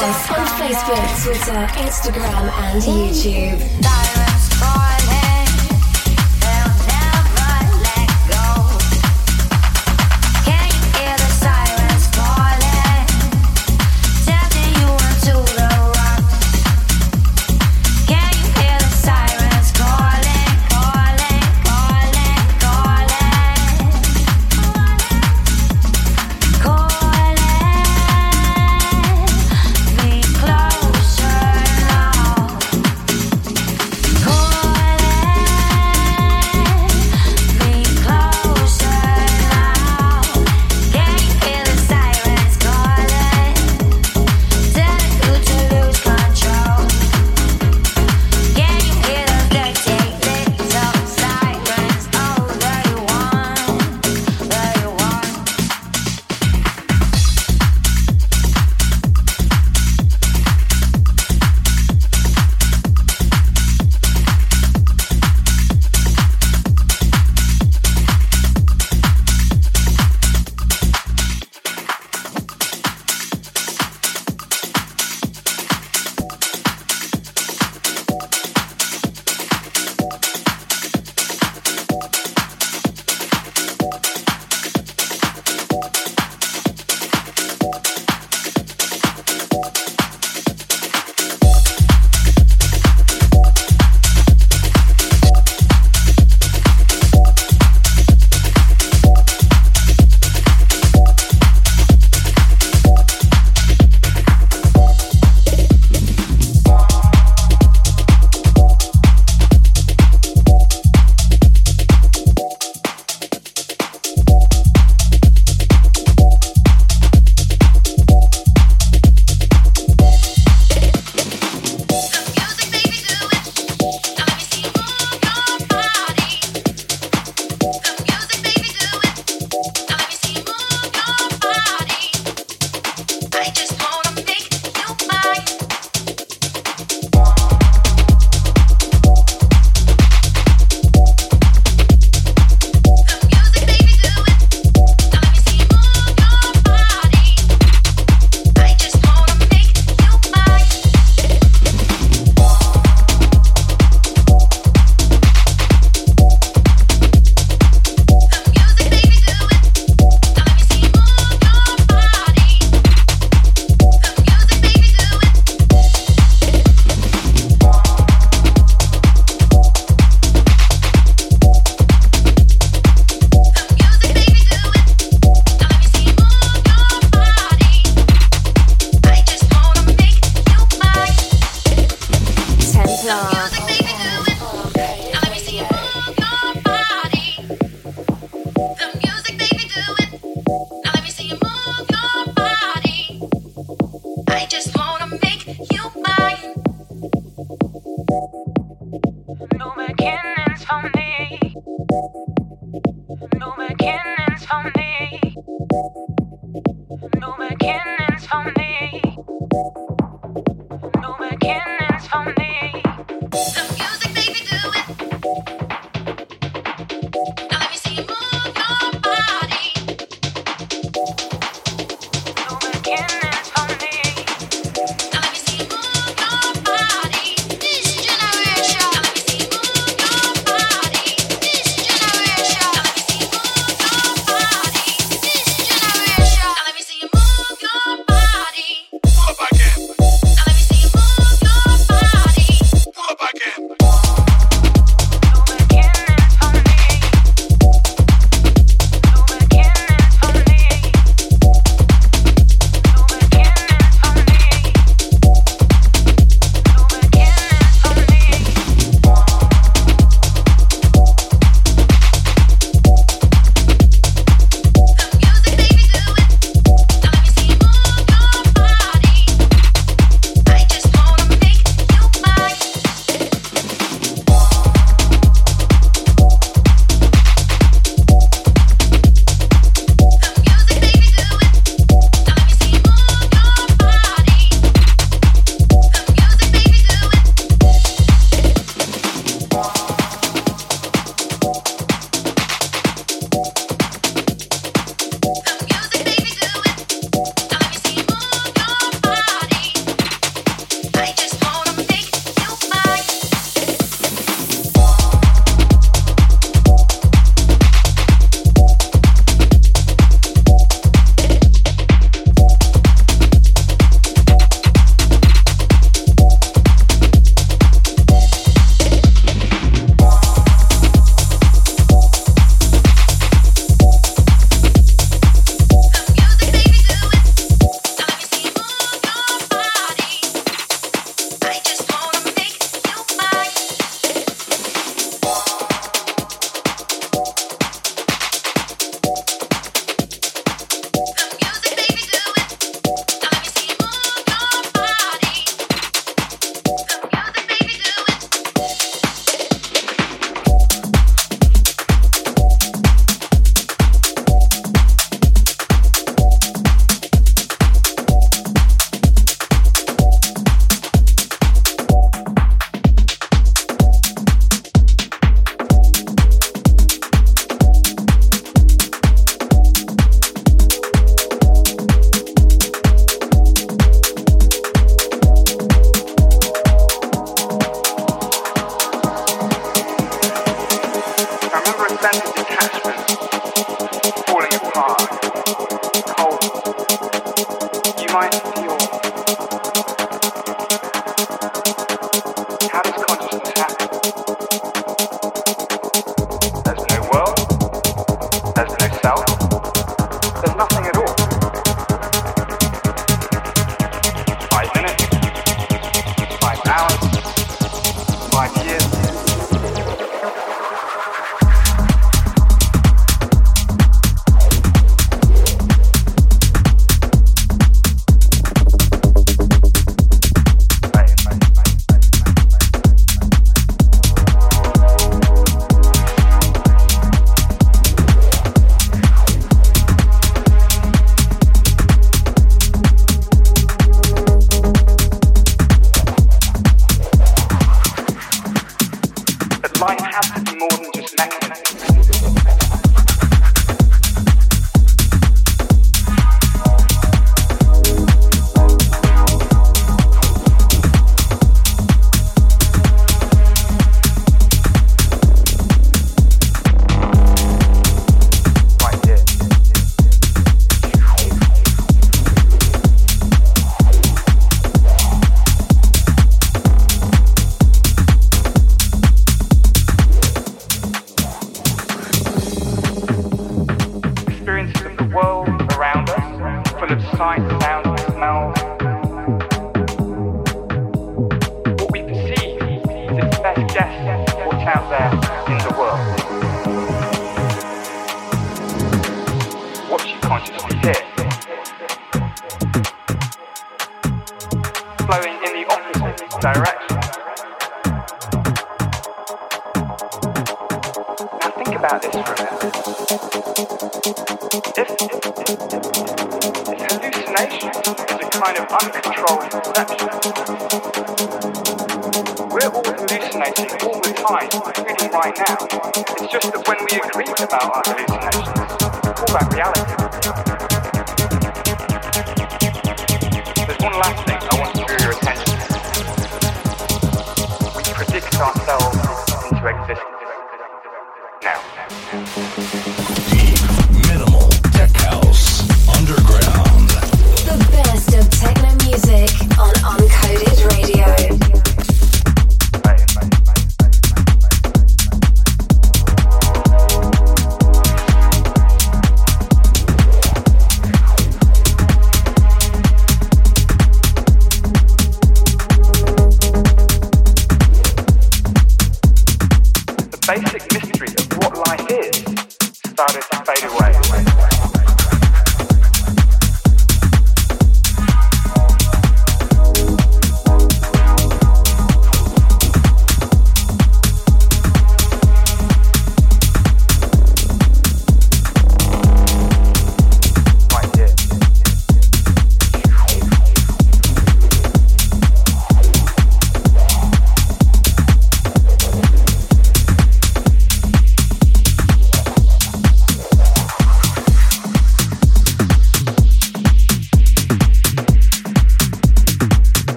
Us on Facebook, Twitter, Instagram, and YouTube.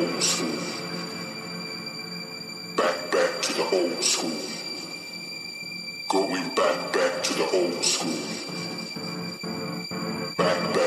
old school. Back, back to the old school. Going back, back to the old school. Back, back.